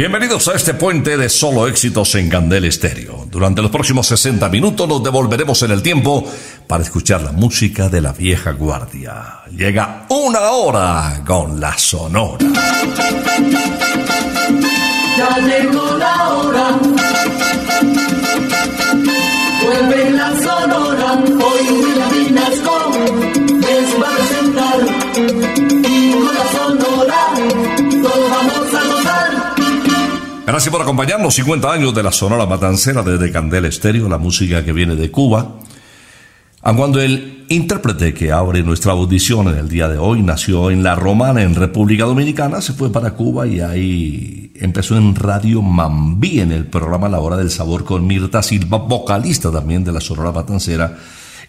Bienvenidos a este puente de solo éxitos en Candel Estéreo. Durante los próximos 60 minutos nos devolveremos en el tiempo para escuchar la música de la vieja guardia. Llega una hora con la sonora. Ya llegó la hora. Vuelve la sonora. Gracias por acompañarnos. 50 años de la Sonora Matancera desde Candel Estéreo, la música que viene de Cuba. Aun cuando el intérprete que abre nuestra audición en el día de hoy nació en La Romana, en República Dominicana, se fue para Cuba y ahí empezó en Radio Mambí, en el programa La Hora del Sabor con Mirta Silva, vocalista también de la Sonora Matancera,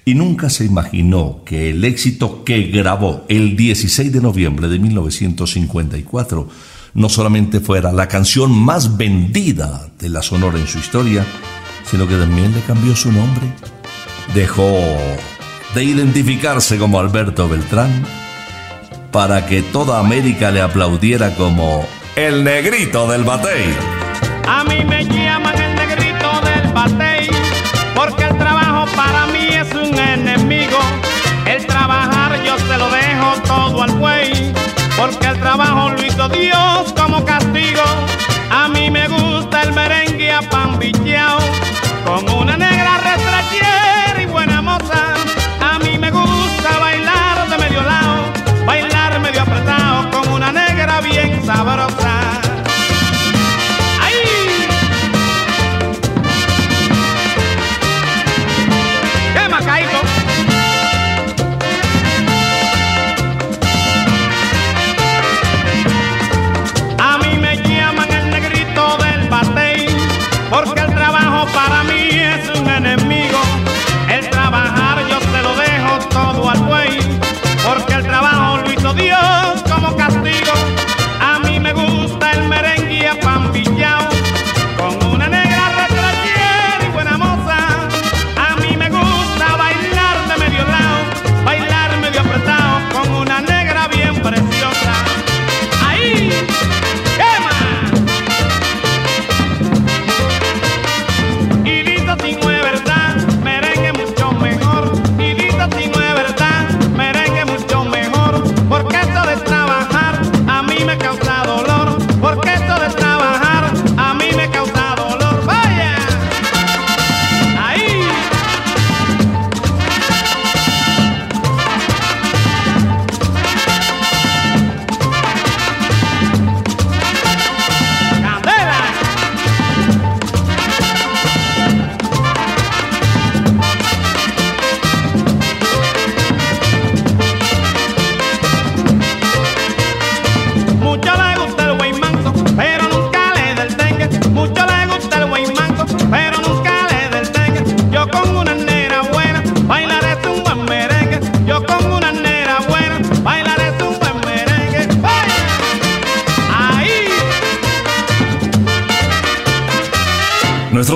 y nunca se imaginó que el éxito que grabó el 16 de noviembre de 1954 no solamente fuera la canción más vendida de la Sonora en su historia, sino que también le cambió su nombre. Dejó de identificarse como Alberto Beltrán para que toda América le aplaudiera como el negrito del batey. A mí me llaman el negrito del batey, porque el trabajo lo hizo Dios como castigo. A mí me gusta el merengue a pan con una negra retrachera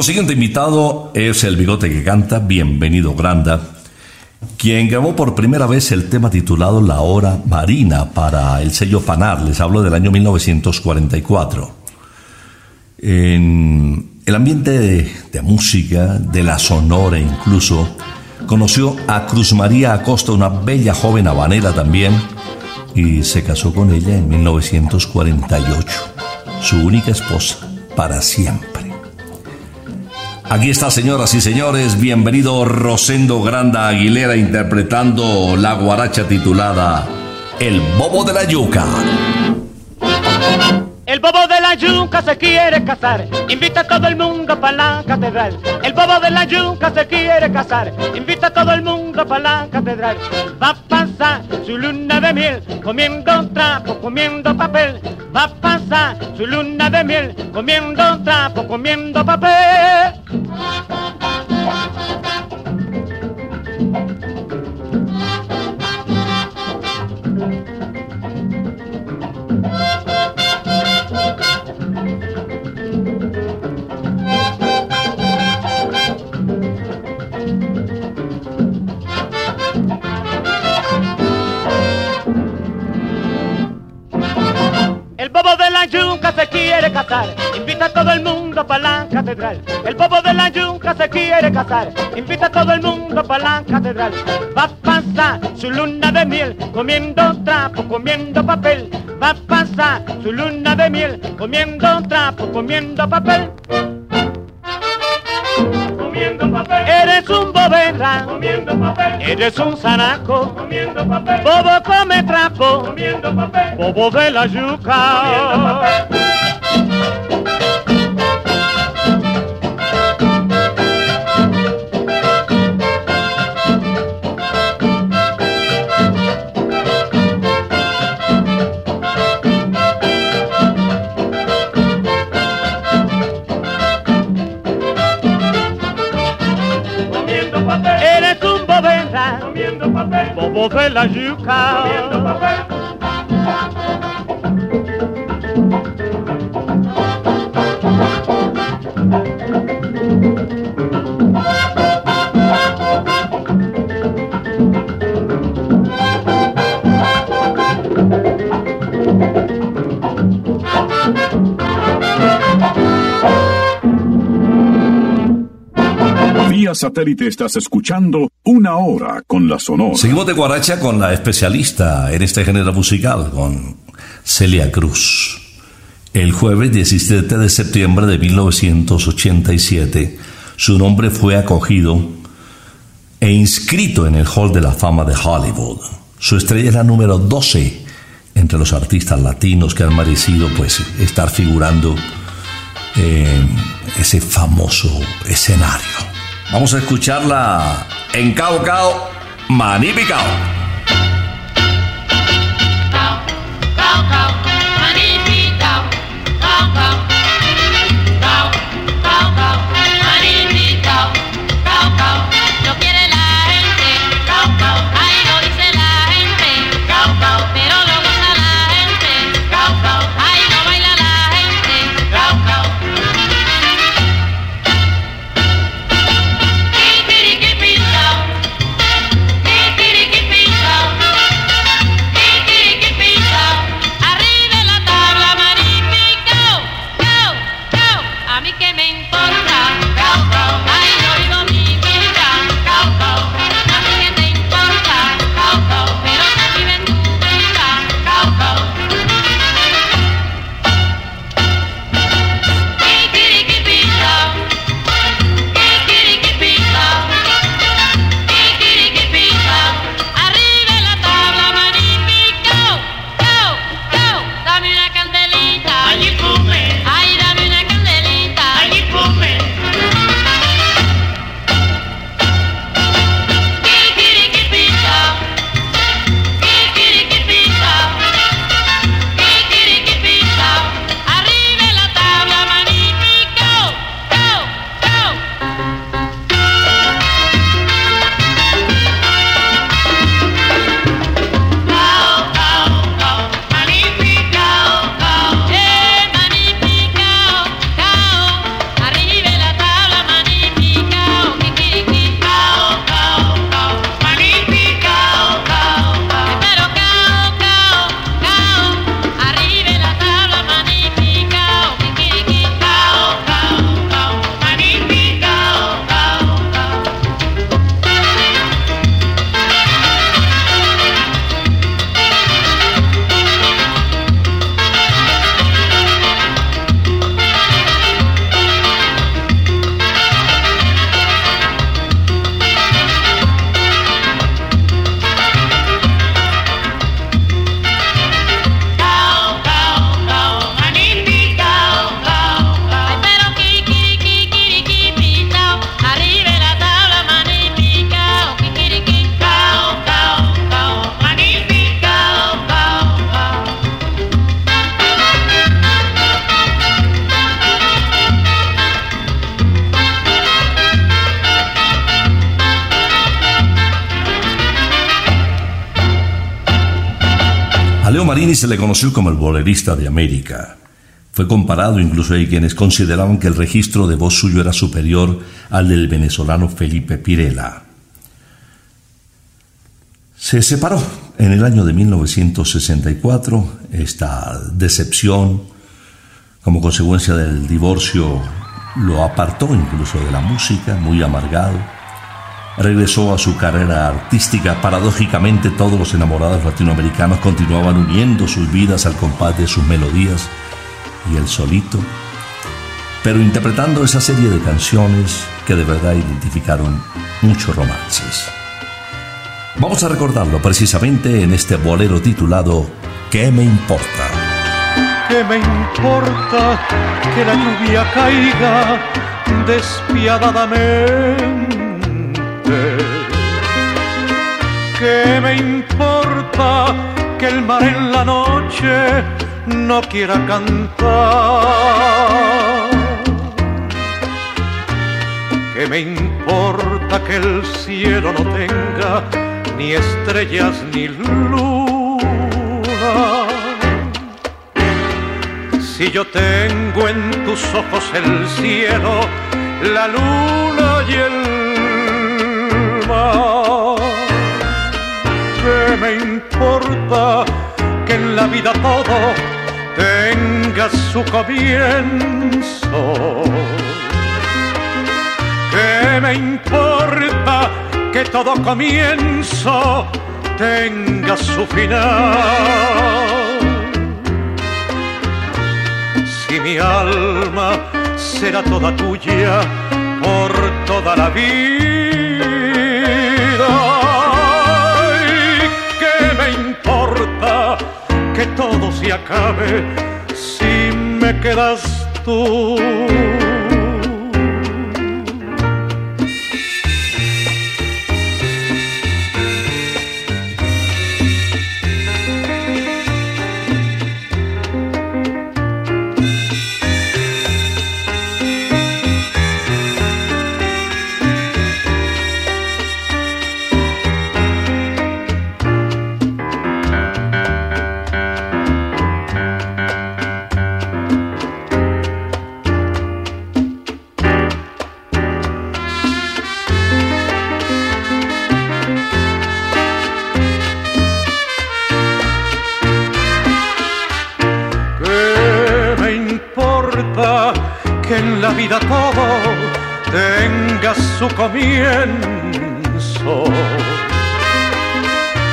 siguiente invitado es el bigote que canta, bienvenido Granda, quien grabó por primera vez el tema titulado La Hora Marina para el sello Panar, les hablo del año 1944. En el ambiente de, de música, de la sonora incluso, conoció a Cruz María Acosta, una bella joven habanera también, y se casó con ella en 1948, su única esposa para siempre. Aquí está, señoras y señores, bienvenido Rosendo Granda Aguilera interpretando la guaracha titulada El Bobo de la Yuca. El bobo de la yuca se quiere casar, invita a todo el mundo para la catedral. El bobo de la yuca se quiere casar, invita a todo el mundo para la catedral. Va a pasar su luna de miel, comiendo trapo, comiendo papel. Va a pasar su luna de miel, comiendo trapo, comiendo papel. Invita a todo el mundo para la catedral. El bobo de la yuca se quiere casar, invita a todo el mundo para la catedral. Va a pasar su luna de miel, comiendo trapo, comiendo papel. Va a pasar su luna de miel, comiendo trapo, comiendo papel. Comiendo papel. Eres un bobera, comiendo papel. Eres un zanaco, comiendo papel. Bobo come trapo, comiendo papel. Bobo de la yuca, comiendo papel. Bobo de satélite estás escuchando Una Hora con la Sonora. Seguimos de Guaracha con la especialista en este género musical, con Celia Cruz. El jueves 17 de septiembre de 1987, su nombre fue acogido e inscrito en el Hall de la Fama de Hollywood. Su estrella es la número 12 entre los artistas latinos que han merecido pues estar figurando en ese famoso escenario. Vamos a escucharla en Cao Cao, Manipicao. Se le conoció como el bolerista de América. Fue comparado, incluso hay quienes consideraban que el registro de voz suyo era superior al del venezolano Felipe Pirela. Se separó en el año de 1964, esta decepción como consecuencia del divorcio lo apartó incluso de la música, muy amargado regresó a su carrera artística. Paradójicamente, todos los enamorados latinoamericanos continuaban uniendo sus vidas al compás de sus melodías y el solito, pero interpretando esa serie de canciones que de verdad identificaron muchos romances. Vamos a recordarlo precisamente en este bolero titulado ¿Qué me importa? ¿Qué me importa que la lluvia caiga despiadadamente? ¿Qué me importa que el mar en la noche no quiera cantar? ¿Qué me importa que el cielo no tenga ni estrellas ni luna? Si yo tengo en tus ojos el cielo, la luna y el ¿Qué me importa que en la vida todo tenga su comienzo? ¿Qué me importa que todo comienzo tenga su final? si mi alma será toda tuya por toda la vida. Que todo se acabe si me quedas tú? Comienzo.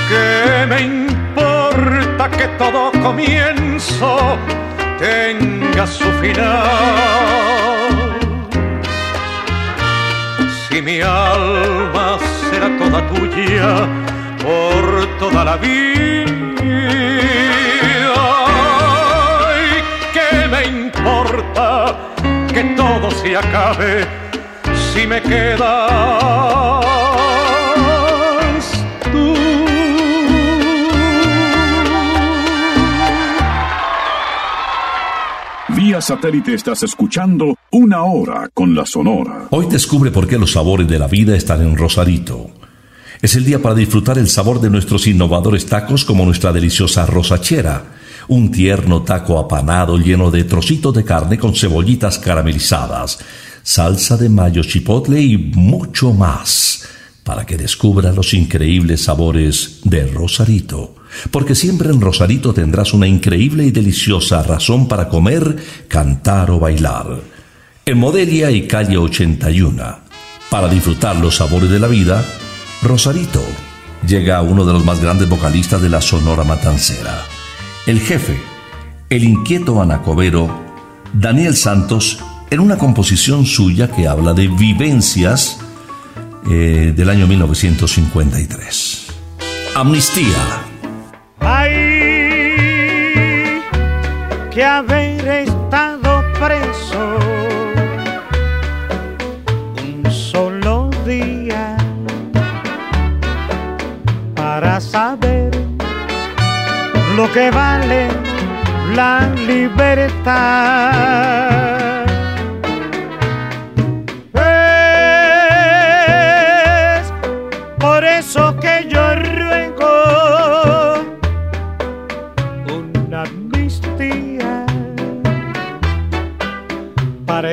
¿Qué me importa que todo comienzo tenga su final? Si mi alma será toda tuya por toda la vida, ¿qué me importa que todo se acabe? Si me quedas tú. Vía satélite estás escuchando una hora con la Sonora. Hoy descubre por qué los sabores de la vida están en Rosarito. Es el día para disfrutar el sabor de nuestros innovadores tacos como nuestra deliciosa rosachera, un tierno taco apanado lleno de trocitos de carne con cebollitas caramelizadas, salsa de mayo chipotle y mucho más para que descubra los increíbles sabores de Rosarito. Porque siempre en Rosarito tendrás una increíble y deliciosa razón para comer, cantar o bailar. En Modelia y Calle 81. Para disfrutar los sabores de la vida, Rosarito. Llega uno de los más grandes vocalistas de la Sonora Matancera. El jefe, el inquieto anacobero, Daniel Santos en una composición suya que habla de vivencias eh, del año 1953. Amnistía. Hay que haber estado preso un solo día para saber lo que vale la libertad.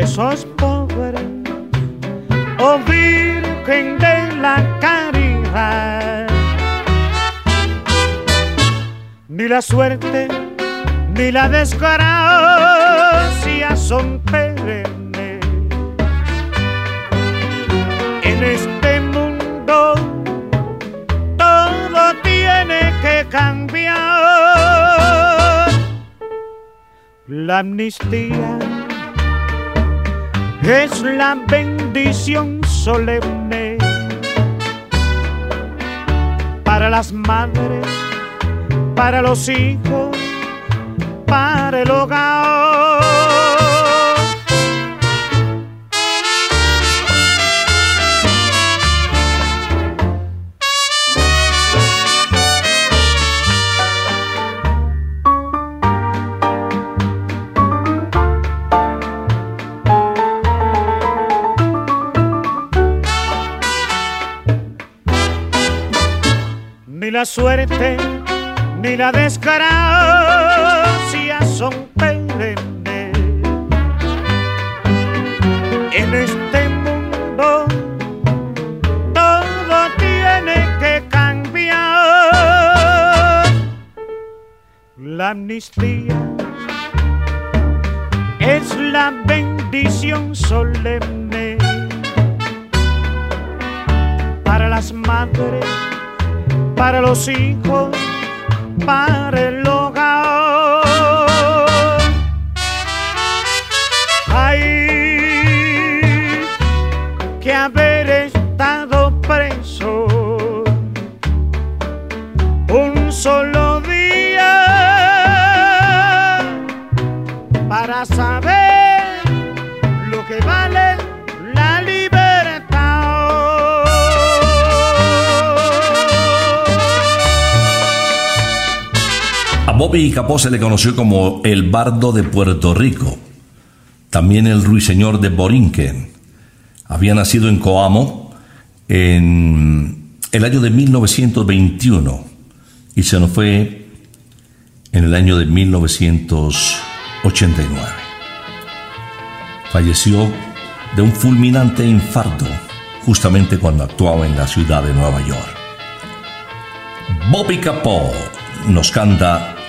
Sos pobre, oh Virgen de la Caridad. Ni la suerte ni la desgracia son perennes. En este mundo todo tiene que cambiar. La amnistía es la bendición solemne para las madres, para los hijos, para el hogar. La suerte ni la desgracia son perennes. En este mundo todo tiene que cambiar. La amnistía es la bendición solemne para las madres para los hijos, para el Bobby Capó se le conoció como el bardo de Puerto Rico, también el ruiseñor de Borinquen. Había nacido en Coamo en el año de 1921 y se nos fue en el año de 1989. Falleció de un fulminante infarto justamente cuando actuaba en la ciudad de Nueva York. Bobby Capó nos canta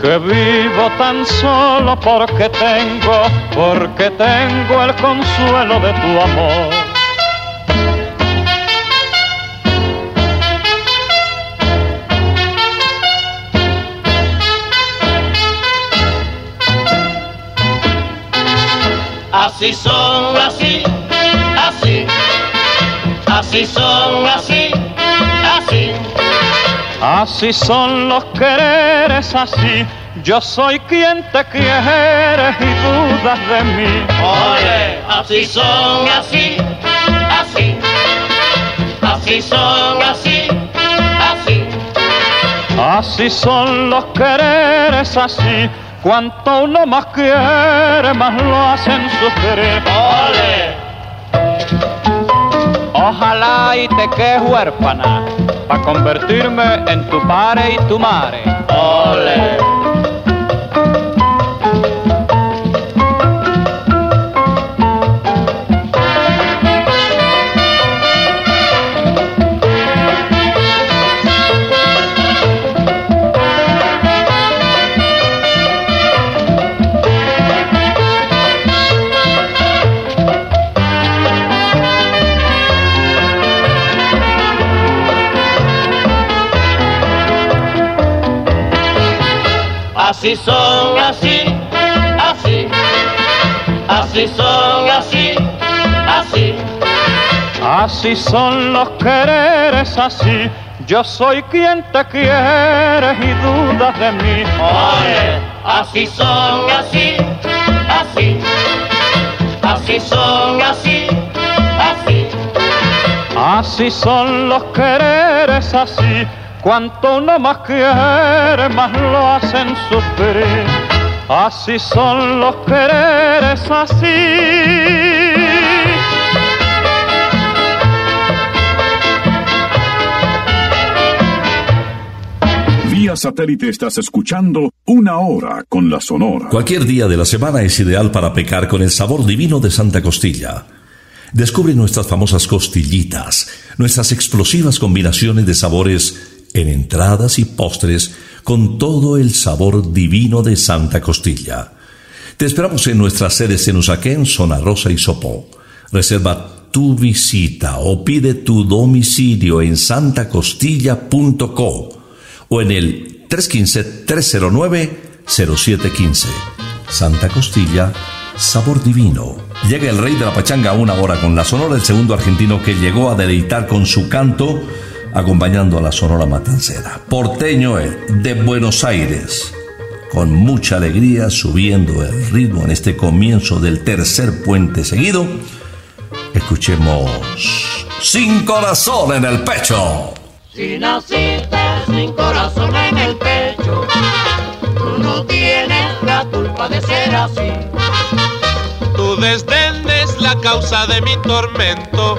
que vivo tan solo porque tengo, porque tengo el consuelo de tu amor. Así son, así, así, así son, así. Así son los quereres, así. Yo soy quien te quiere y dudas de mí. Ole, así son, así, así, así son, así, así. Así son los quereres, así. Cuanto uno más quiere, más lo hacen sufrir. Ole, Ojalá y te quedes huérfana, para convertirme en tu padre y tu madre. ole. Así son, así, así, así son, así, así. Así son los quereres, así. Yo soy quien te quiere y dudas de mí. Ole, así son, así, así, así son, así, así. Así son los quereres, así. Cuanto uno más quiere, más lo hacen sufrir. Así son los quereres, así. Vía satélite estás escuchando Una Hora con la Sonora. Cualquier día de la semana es ideal para pecar con el sabor divino de Santa Costilla. Descubre nuestras famosas costillitas, nuestras explosivas combinaciones de sabores en entradas y postres con todo el sabor divino de Santa Costilla. Te esperamos en nuestras sedes en Usaquén, Zona Rosa y Sopó. Reserva tu visita o pide tu domicilio en santacostilla.co o en el 315-309-0715. Santa Costilla, sabor divino. Llega el rey de la pachanga a una hora con la sonora del segundo argentino que llegó a deleitar con su canto acompañando a la sonora matancera. Porteño de Buenos Aires. Con mucha alegría subiendo el ritmo en este comienzo del tercer puente seguido, escuchemos Sin corazón en el pecho. Si naciste sin corazón en el pecho, tú no tienes la culpa de ser así. Tu desdén es la causa de mi tormento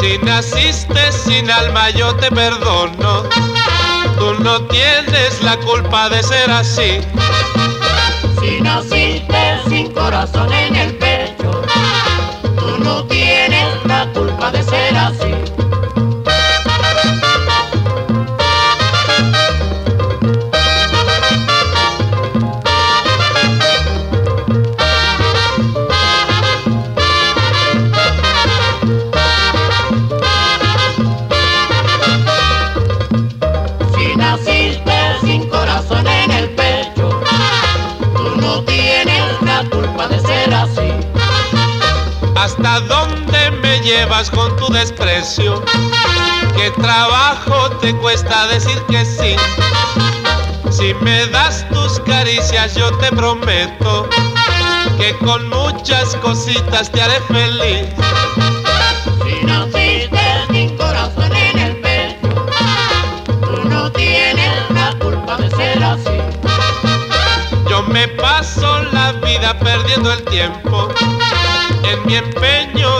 Si naciste sin alma yo te perdono. Tú no tienes la culpa de ser así. Si naciste sin corazón en el pecho, tú no tienes la culpa de ser así. Llevas con tu desprecio? ¿Qué trabajo te cuesta decir que sí? Si me das tus caricias yo te prometo que con muchas cositas te haré feliz. Si naciste sin corazón en el pecho, tú no tienes la culpa de ser así. Yo me paso la vida perdiendo el tiempo en mi empeño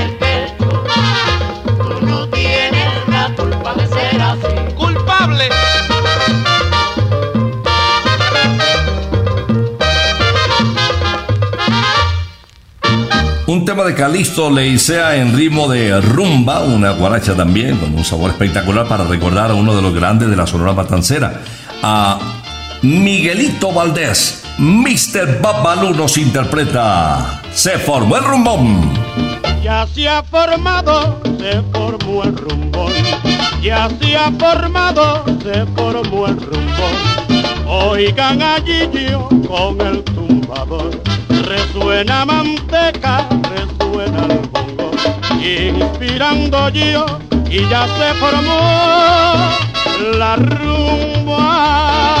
pecho, tema de Calixto Leicea en ritmo de rumba, una guaracha también, con un sabor espectacular para recordar a uno de los grandes de la Sonora Matancera, a Miguelito Valdés. Mr. Babalú nos interpreta Se formó el rumbón. Ya se ha formado, se formó el rumbón. Ya se ha formado, se formó el rumbón. Oigan a Gillo con el tumbador. Resuena manteca, resuena el bongo. Inspirando yo y ya se formó la rumba.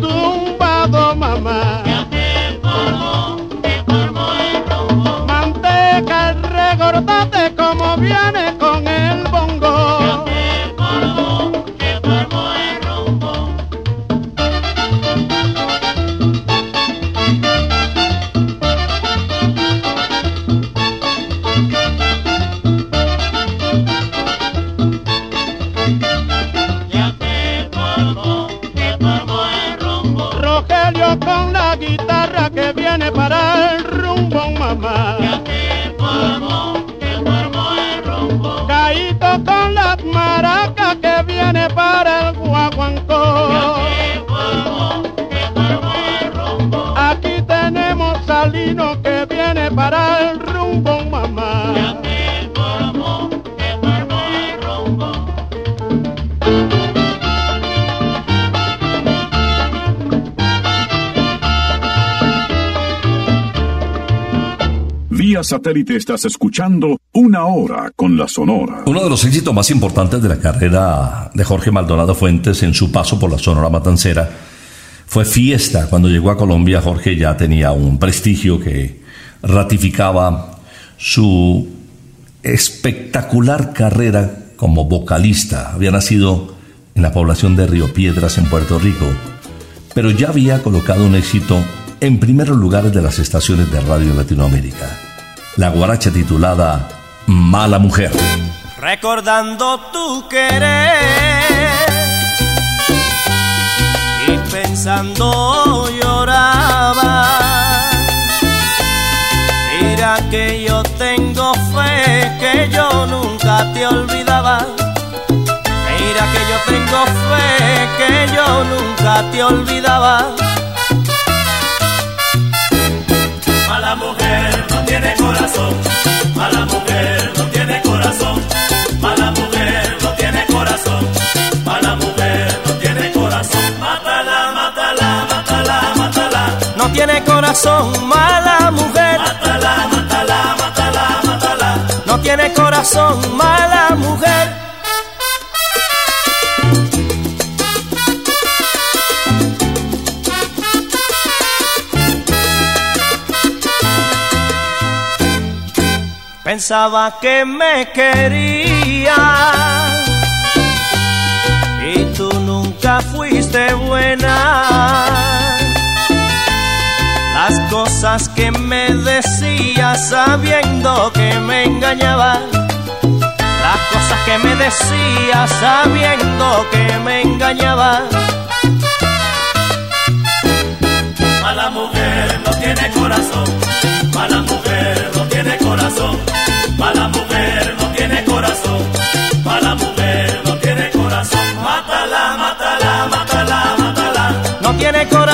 Con satélite estás escuchando Una Hora con la Sonora. Uno de los éxitos más importantes de la carrera de Jorge Maldonado Fuentes en su paso por la Sonora Matancera fue Fiesta. Cuando llegó a Colombia, Jorge ya tenía un prestigio que ratificaba su espectacular carrera como vocalista. Había nacido en la población de Río Piedras, en Puerto Rico, pero ya había colocado un éxito en primeros lugares de las estaciones de radio en Latinoamérica la guaracha titulada Mala Mujer. Recordando tu querer y pensando lloraba. Mira que yo tengo fe que yo nunca te olvidaba. Mira que yo tengo fe que yo nunca te olvidaba Mala mujer no tiene corazón, mala mujer no tiene corazón, mala mujer no tiene corazón, mala mujer no tiene corazón. Mátala, mátala, mátala, mátala. No tiene corazón, mala mujer. Mátala, mátala, mátala, mátala. No tiene corazón, mala mujer. Pensaba que me quería y tú nunca fuiste buena. Las cosas que me decías sabiendo que me engañaba. Las cosas que me decías sabiendo que me engañaba. Mala mujer no tiene corazón,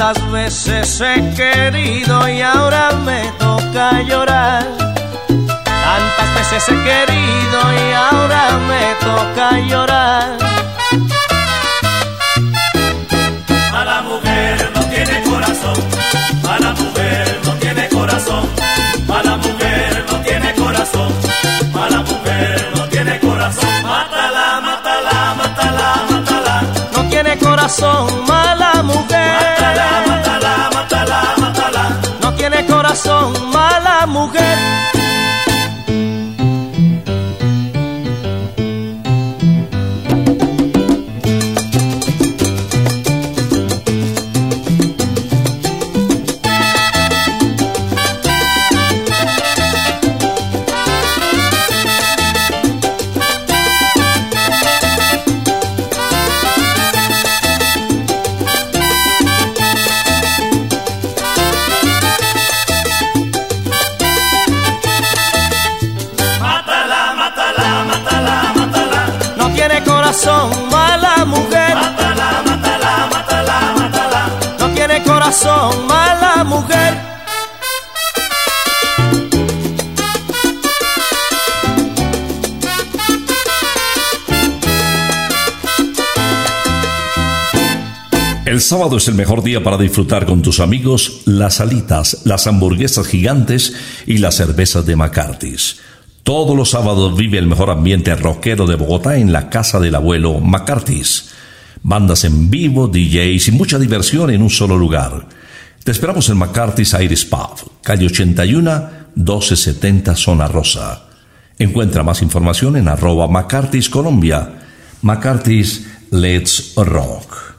Tantas veces he querido y ahora me toca llorar. Tantas veces he querido y ahora me toca llorar. Mala mujer no tiene corazón, mala mujer no tiene corazón, mala mujer no tiene corazón, mala mujer no tiene corazón. Corazón, mala mujer. Mátala, mátala, mátala, mátala. No tiene corazón, mala mujer. El sábado es el mejor día para disfrutar con tus amigos las alitas, las hamburguesas gigantes y las cervezas de McCarthy's. Todos los sábados vive el mejor ambiente rockero de Bogotá en la casa del abuelo McCarthy's. Bandas en vivo, DJs y mucha diversión en un solo lugar. Te esperamos en McCarthy's Iris Pub, calle 81, 1270 Zona Rosa. Encuentra más información en arroba McCarthy's Colombia. McCarthy's Let's Rock.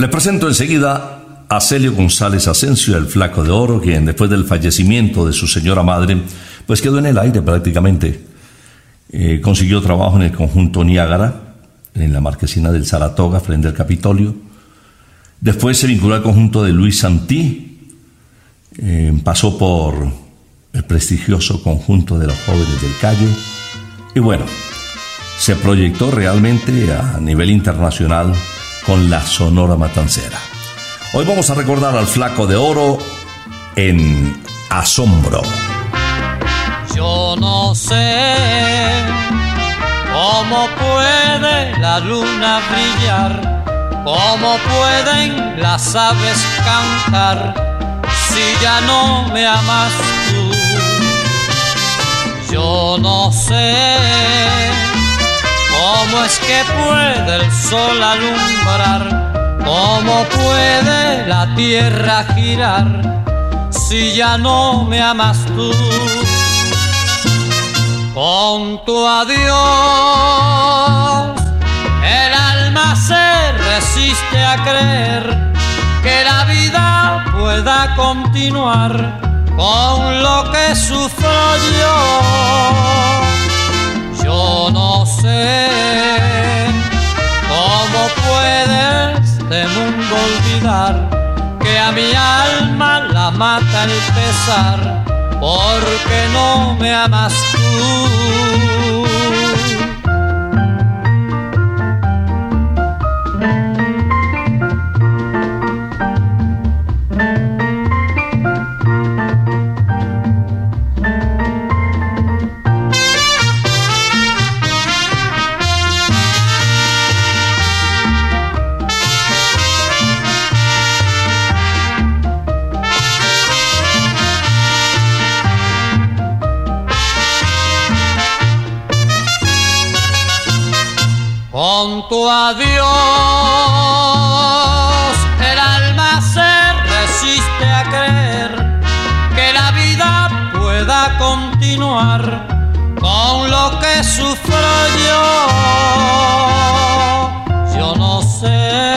Le presento enseguida a Celio González Asensio, el flaco de oro, quien después del fallecimiento de su señora madre, pues quedó en el aire prácticamente. Eh, consiguió trabajo en el conjunto Niágara, en la marquesina del Saratoga, frente al Capitolio. Después se vinculó al conjunto de Luis Santí, eh, pasó por el prestigioso conjunto de los jóvenes del Calle, y bueno, se proyectó realmente a nivel internacional con la Sonora Matancera. Hoy vamos a recordar al Flaco de Oro en Asombro. Yo no sé cómo puede la luna brillar, cómo pueden las aves cantar si ya no me amas tú. Yo no sé cómo es que puede el sol alumbrar ¿Cómo puede la tierra girar si ya no me amas tú? Con tu adiós, el alma se resiste a creer que la vida pueda continuar con lo que sufro yo. Cómo puede este mundo olvidar que a mi alma la mata el pesar porque no me amas tú. Tu adiós, el alma se resiste a creer que la vida pueda continuar con lo que sufro yo. Yo no sé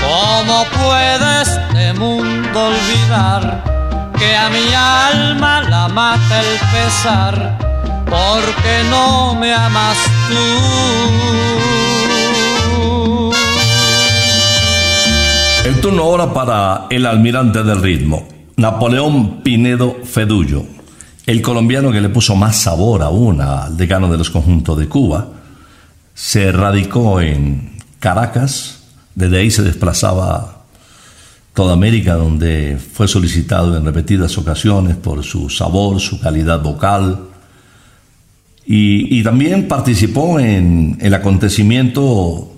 cómo puede este mundo olvidar que a mi alma la mata el pesar porque no me amas tú. El turno ahora para el almirante del ritmo, Napoleón Pinedo Fedullo, el colombiano que le puso más sabor aún al decano de los conjuntos de Cuba. Se radicó en Caracas, desde ahí se desplazaba toda América, donde fue solicitado en repetidas ocasiones por su sabor, su calidad vocal, y, también participó en el acontecimiento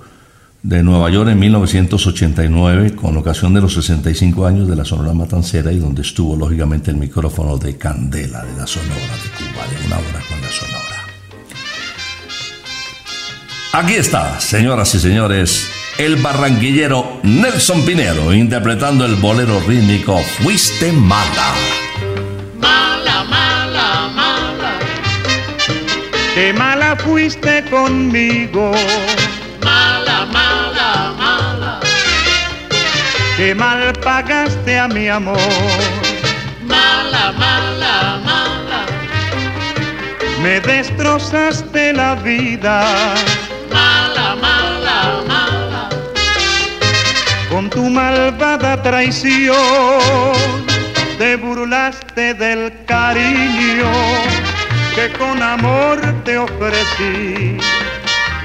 de Nueva York en 1989 con ocasión de los 65 años de la Sonora Matancera y donde estuvo lógicamente el micrófono de Candela de la Sonora de Cuba, de una hora con la Sonora. Aquí está, señoras y señores, el barranquillero Nelson Pinero interpretando el bolero rítmico Fuiste mala, Qué mala fuiste conmigo. Mala, mala, mala. Qué mal pagaste a mi amor. Mala, mala, mala. Me destrozaste la vida. Mala, mala, mala. Con tu malvada traición te burlaste del cariño que con amor te ofrecí,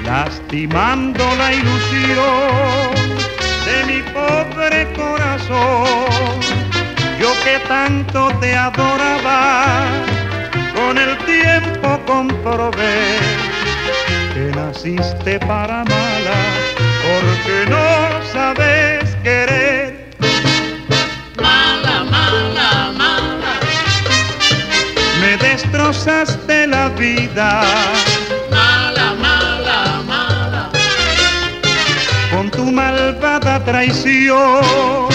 lastimando la ilusión de mi pobre corazón. Yo que tanto te adoraba, con el tiempo comprobé que naciste para mala, porque no sabes querer. Destrozaste la vida. Mala, mala, mala. Con tu malvada traición.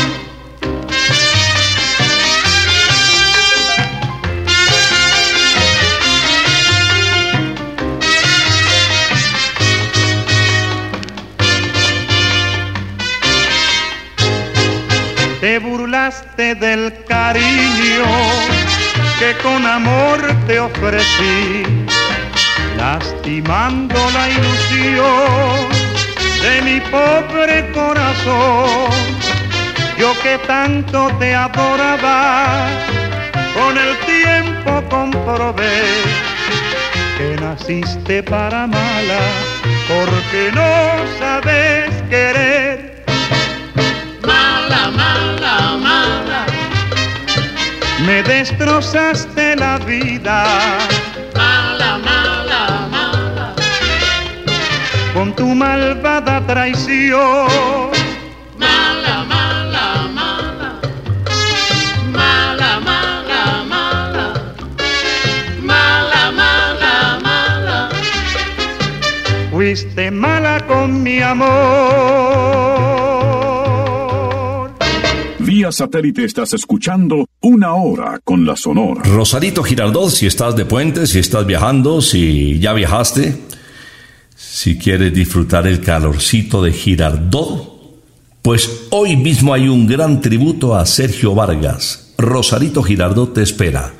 Te burlaste del cariño que con amor te ofrecí, lastimando la ilusión de mi pobre corazón. Yo que tanto te adoraba, con el tiempo comprobé que naciste para mala, porque no sabes querer. Mala, mala, mala. Me destrozaste la vida. Mala, mala, mala. Con tu malvada traición. Mala, mala, mala. Mala, mala, mala. Mala, mala, mala. Fuiste mala con mi amor. Satélite estás escuchando Una Hora con la Sonora. Rosarito Girardot, si estás de puente, si estás viajando, si ya viajaste, si quieres disfrutar el calorcito de Girardot, pues hoy mismo hay un gran tributo a Sergio Vargas. Rosarito Girardot te espera.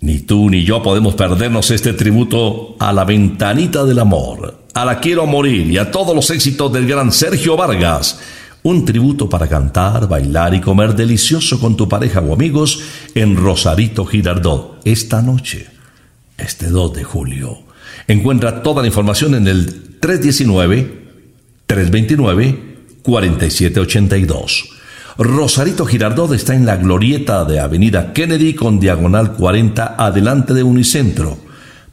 Ni tú ni yo podemos perdernos este tributo a la ventanita del amor, a la quiero morir y a todos los éxitos del gran Sergio Vargas. Un tributo para cantar, bailar y comer delicioso con tu pareja o amigos en Rosarito Girardot esta noche, este 2 de julio. Encuentra toda la información en el 319-329-4782. Rosarito Girardot está en la glorieta de Avenida Kennedy con diagonal 40 adelante de Unicentro.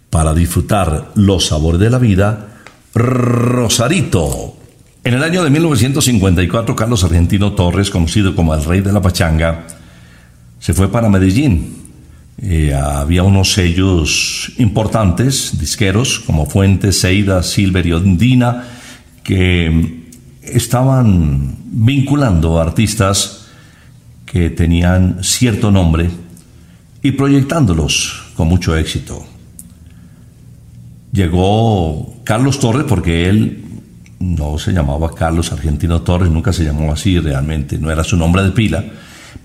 Para disfrutar los sabores de la vida, Rosarito. En el año de 1954, Carlos Argentino Torres, conocido como el rey de la pachanga, se fue para Medellín. Eh, había unos sellos importantes, disqueros, como Fuentes, Seida, Silver y Ondina, que estaban vinculando artistas que tenían cierto nombre y proyectándolos con mucho éxito. Llegó Carlos Torres porque él no se llamaba Carlos Argentino Torres, nunca se llamó así realmente, no era su nombre de pila,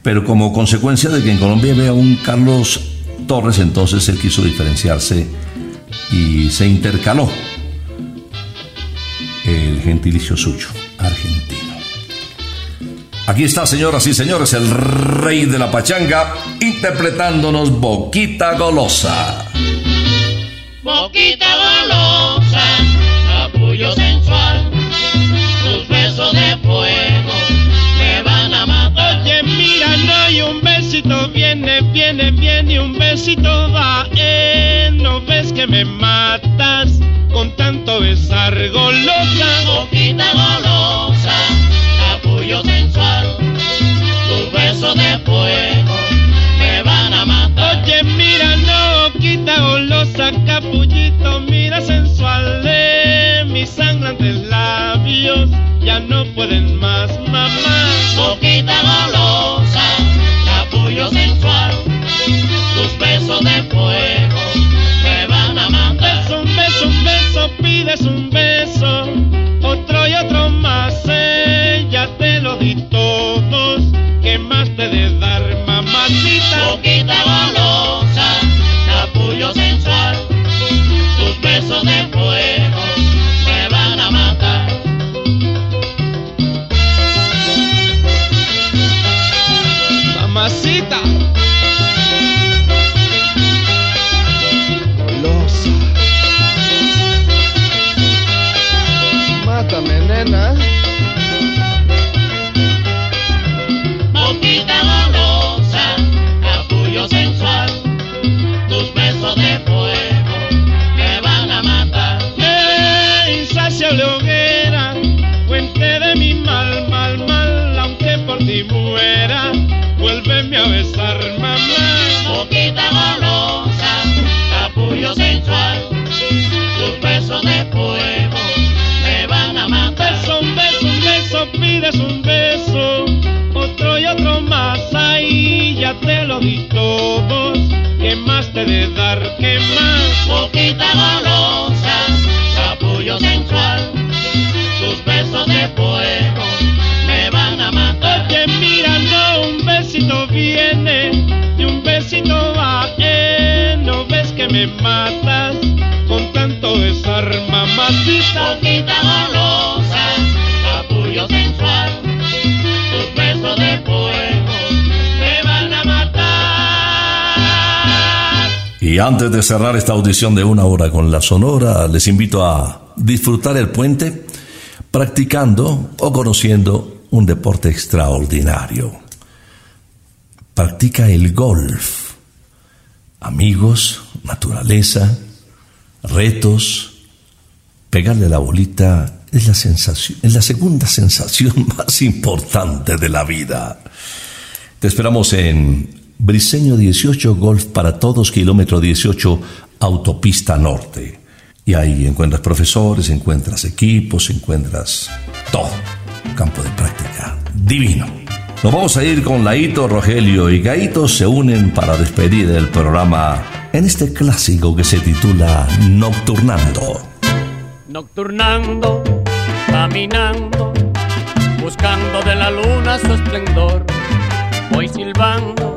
pero como consecuencia de que en Colombia había un Carlos Torres, entonces él quiso diferenciarse y se intercaló el gentilicio suyo argentino. Aquí está, señoras y señores, el rey de la pachanga interpretándonos Boquita Golosa. Boquita golosa, capullo sensual, hay un besito, viene, viene, viene y un besito va. Eh, no ves que me matas con tanto besar golosa. Boquita golosa, capullo sensual, tus besos de fuego me van a matar. Oye, mira, no quita golosa, capullito, mira sensual de mis sangrantes labios, ya no pueden más, mamá. Boquita golosa, sensual, tus besos de fuego me van a matar. Un beso, un beso, pides un beso, otro y otro más, ya te lo di todos, ¿qué más te de dar, mamacita? De cerrar esta audición de una hora con la Sonora, les invito a disfrutar el puente practicando o conociendo un deporte extraordinario. Practica el golf. Amigos, naturaleza, retos. Pegarle la bolita es la sensación, es la segunda sensación más importante de la vida. Te esperamos en Briseño 18 Golf para Todos, kilómetro 18, Autopista Norte. Y ahí encuentras profesores, encuentras equipos, encuentras todo. Campo de práctica divino. Nos vamos a ir con Laito, Rogelio y Gaito se unen para despedir el programa en este clásico que se titula Nocturnando. Nocturnando, caminando, buscando de la luna su esplendor. Voy silbando,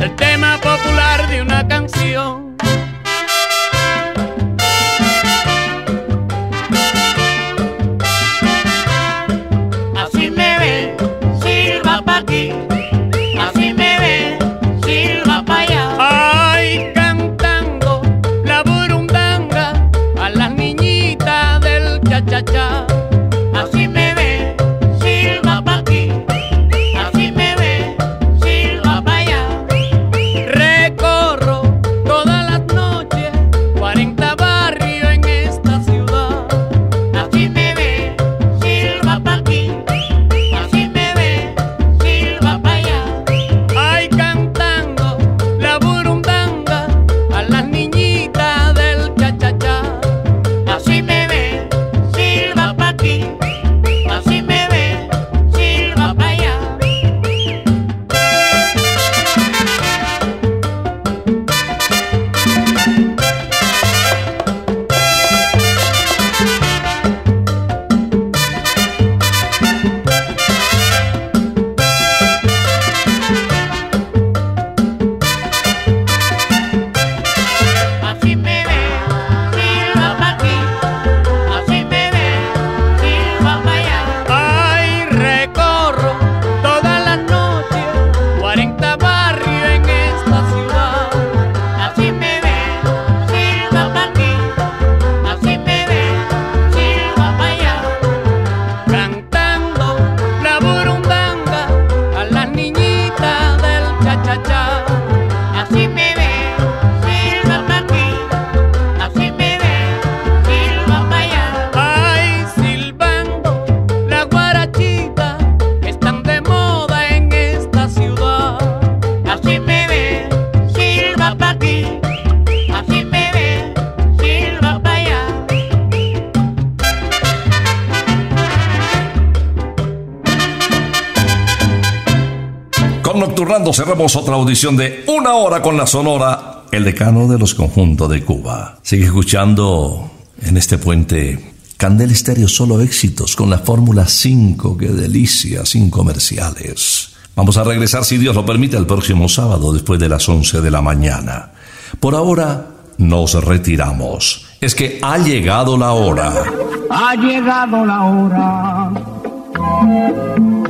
el tema popular de una canción. Así me ve, silba pa' aquí. Así me ve, silba pa' allá. Ay, cantando la burundanga a las niñitas del cha-cha-cha. Cerramos otra audición de una hora con la Sonora, el decano de los conjuntos de Cuba. Sigue escuchando en este puente Candel Estéreo solo éxitos con la Fórmula 5, qué delicia, sin comerciales. Vamos a regresar, si Dios lo permite, el próximo sábado después de las 11 de la mañana. Por ahora nos retiramos. Es que ha llegado la hora. Ha llegado la hora que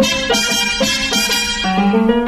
Thank you.